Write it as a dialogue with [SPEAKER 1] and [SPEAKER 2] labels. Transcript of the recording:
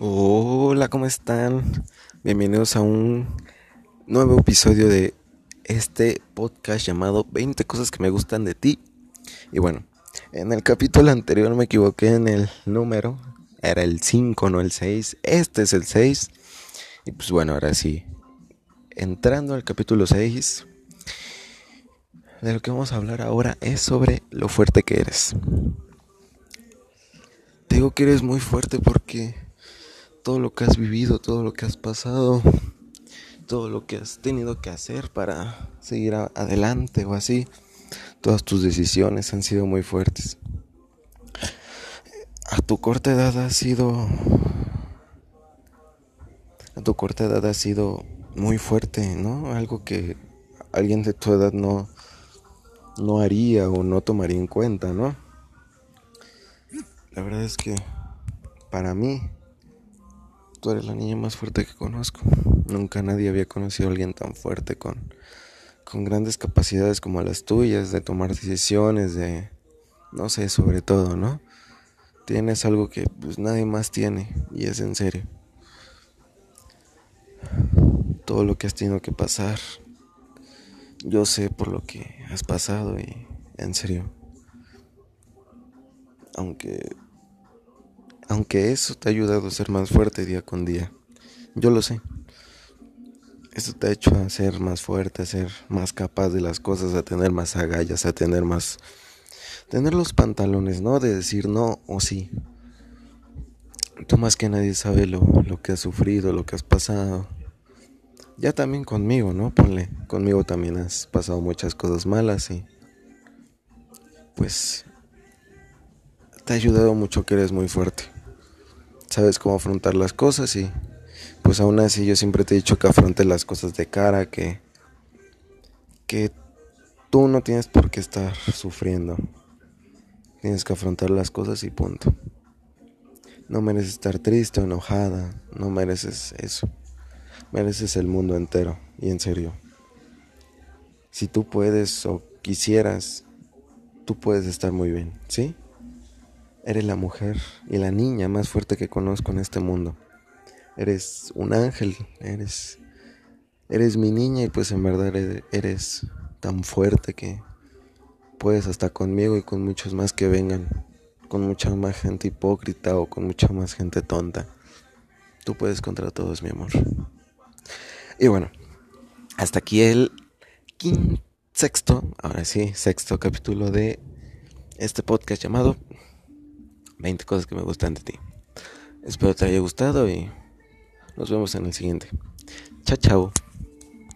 [SPEAKER 1] Hola, ¿cómo están? Bienvenidos a un nuevo episodio de este podcast llamado 20 cosas que me gustan de ti. Y bueno, en el capítulo anterior me equivoqué en el número, era el 5, no el 6. Este es el 6. Y pues bueno, ahora sí, entrando al capítulo 6, de lo que vamos a hablar ahora es sobre lo fuerte que eres. Te digo que eres muy fuerte porque todo lo que has vivido, todo lo que has pasado, todo lo que has tenido que hacer para seguir adelante o así. Todas tus decisiones han sido muy fuertes. A tu corta edad ha sido... A tu corta edad ha sido muy fuerte, ¿no? Algo que alguien de tu edad no, no haría o no tomaría en cuenta, ¿no? La verdad es que para mí Tú eres la niña más fuerte que conozco. Nunca nadie había conocido a alguien tan fuerte con, con grandes capacidades como las tuyas, de tomar decisiones, de, no sé, sobre todo, ¿no? Tienes algo que pues nadie más tiene y es en serio. Todo lo que has tenido que pasar, yo sé por lo que has pasado y en serio. Aunque aunque eso te ha ayudado a ser más fuerte día con día. Yo lo sé. Eso te ha hecho a ser más fuerte, a ser más capaz de las cosas, a tener más agallas, a tener más... Tener los pantalones, ¿no? De decir no o sí. Tú más que nadie sabe lo, lo que has sufrido, lo que has pasado. Ya también conmigo, ¿no? Ponle, conmigo también has pasado muchas cosas malas y... Pues... Te ha ayudado mucho que eres muy fuerte sabes cómo afrontar las cosas y pues aún así yo siempre te he dicho que afrontes las cosas de cara, que, que tú no tienes por qué estar sufriendo. Tienes que afrontar las cosas y punto. No mereces estar triste o enojada, no mereces eso. Mereces el mundo entero y en serio. Si tú puedes o quisieras, tú puedes estar muy bien, ¿sí? Eres la mujer y la niña más fuerte que conozco en este mundo. Eres un ángel, eres eres mi niña y pues en verdad eres tan fuerte que puedes hasta conmigo y con muchos más que vengan, con mucha más gente hipócrita o con mucha más gente tonta. Tú puedes contra todos, mi amor. Y bueno, hasta aquí el quinto, sexto, ahora sí, sexto capítulo de este podcast llamado 20 cosas que me gustan de ti. Espero te haya gustado y nos vemos en el siguiente. Chao, chao.